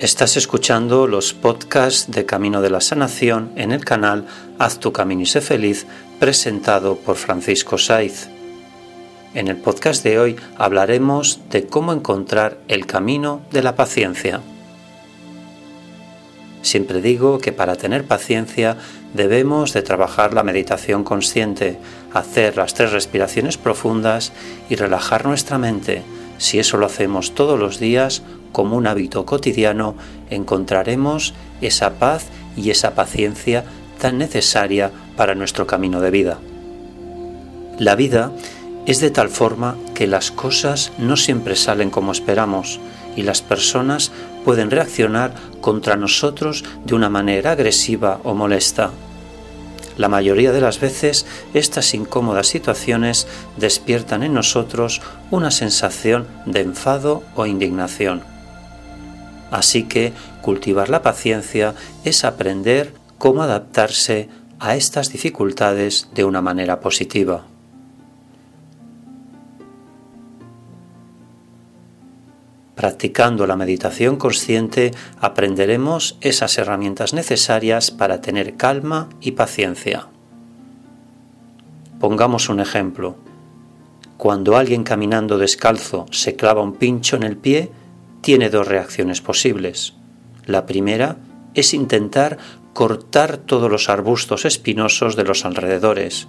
Estás escuchando los podcasts de Camino de la Sanación en el canal Haz tu camino y sé feliz, presentado por Francisco Saiz. En el podcast de hoy hablaremos de cómo encontrar el camino de la paciencia. Siempre digo que para tener paciencia debemos de trabajar la meditación consciente, hacer las tres respiraciones profundas y relajar nuestra mente. Si eso lo hacemos todos los días, como un hábito cotidiano, encontraremos esa paz y esa paciencia tan necesaria para nuestro camino de vida. La vida es de tal forma que las cosas no siempre salen como esperamos y las personas pueden reaccionar contra nosotros de una manera agresiva o molesta. La mayoría de las veces estas incómodas situaciones despiertan en nosotros una sensación de enfado o indignación. Así que cultivar la paciencia es aprender cómo adaptarse a estas dificultades de una manera positiva. Practicando la meditación consciente aprenderemos esas herramientas necesarias para tener calma y paciencia. Pongamos un ejemplo. Cuando alguien caminando descalzo se clava un pincho en el pie, tiene dos reacciones posibles. La primera es intentar cortar todos los arbustos espinosos de los alrededores.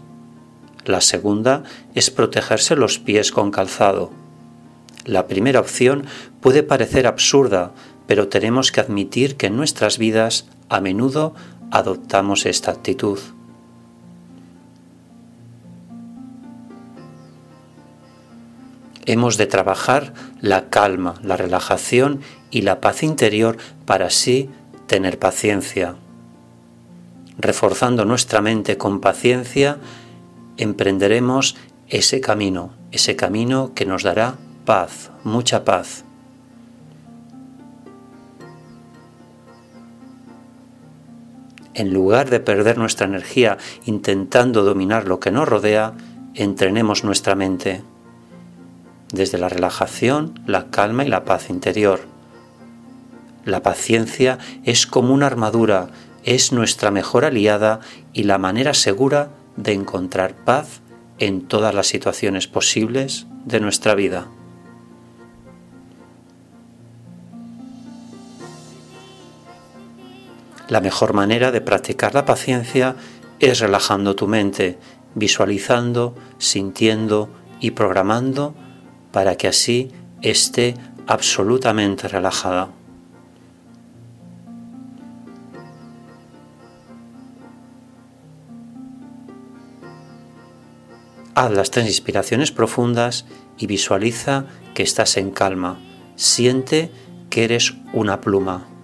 La segunda es protegerse los pies con calzado. La primera opción puede parecer absurda, pero tenemos que admitir que en nuestras vidas a menudo adoptamos esta actitud. hemos de trabajar la calma, la relajación y la paz interior para así tener paciencia. Reforzando nuestra mente con paciencia, emprenderemos ese camino, ese camino que nos dará paz, mucha paz. En lugar de perder nuestra energía intentando dominar lo que nos rodea, entrenemos nuestra mente desde la relajación, la calma y la paz interior. La paciencia es como una armadura, es nuestra mejor aliada y la manera segura de encontrar paz en todas las situaciones posibles de nuestra vida. La mejor manera de practicar la paciencia es relajando tu mente, visualizando, sintiendo y programando para que así esté absolutamente relajada. Haz las tres inspiraciones profundas y visualiza que estás en calma. Siente que eres una pluma.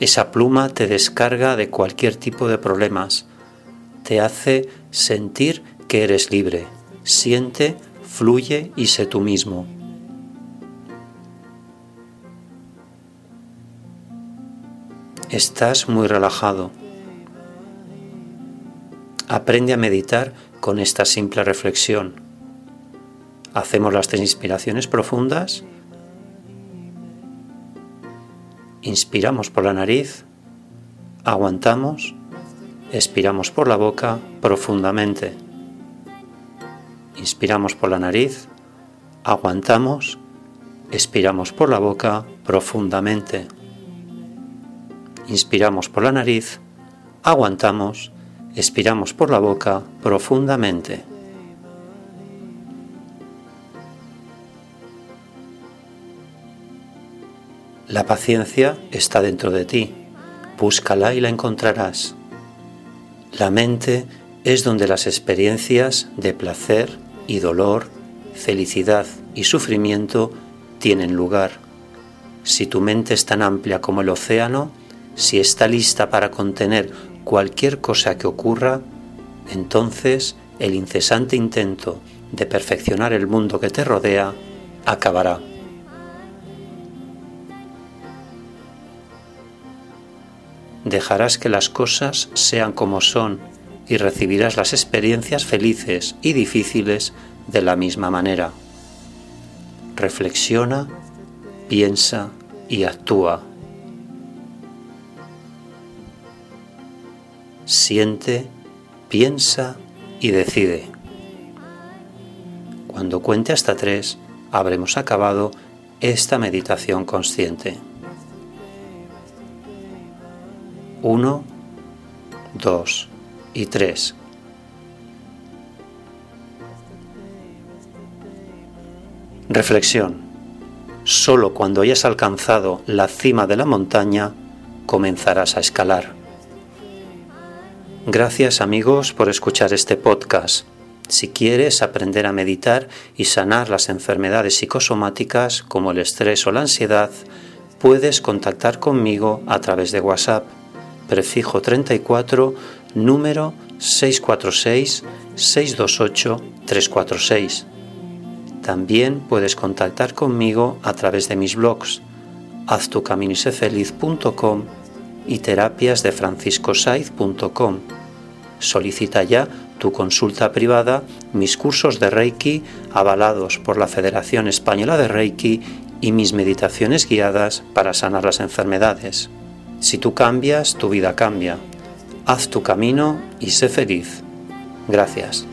Esa pluma te descarga de cualquier tipo de problemas, te hace sentir que eres libre. Siente, fluye y sé tú mismo. Estás muy relajado. Aprende a meditar con esta simple reflexión. Hacemos las tres inspiraciones profundas. Inspiramos por la nariz, aguantamos Expiramos por la boca profundamente. Inspiramos por la nariz, aguantamos, expiramos por la boca profundamente. Inspiramos por la nariz, aguantamos, expiramos por la boca profundamente. La paciencia está dentro de ti. Búscala y la encontrarás. La mente es donde las experiencias de placer y dolor, felicidad y sufrimiento tienen lugar. Si tu mente es tan amplia como el océano, si está lista para contener cualquier cosa que ocurra, entonces el incesante intento de perfeccionar el mundo que te rodea acabará. Dejarás que las cosas sean como son y recibirás las experiencias felices y difíciles de la misma manera. reflexiona, piensa y actúa. Siente, piensa y decide. Cuando cuente hasta tres, habremos acabado esta meditación consciente. Uno, dos y tres. Reflexión. Solo cuando hayas alcanzado la cima de la montaña comenzarás a escalar. Gracias amigos por escuchar este podcast. Si quieres aprender a meditar y sanar las enfermedades psicosomáticas como el estrés o la ansiedad, puedes contactar conmigo a través de WhatsApp, prefijo 34, número 646 628 346 también puedes contactar conmigo a través de mis blogs haztucaminosefeliz.com y terapiasdefranciscosaiz.com. Solicita ya tu consulta privada, mis cursos de Reiki avalados por la Federación Española de Reiki y mis meditaciones guiadas para sanar las enfermedades. Si tú cambias, tu vida cambia. Haz tu camino y sé feliz. Gracias.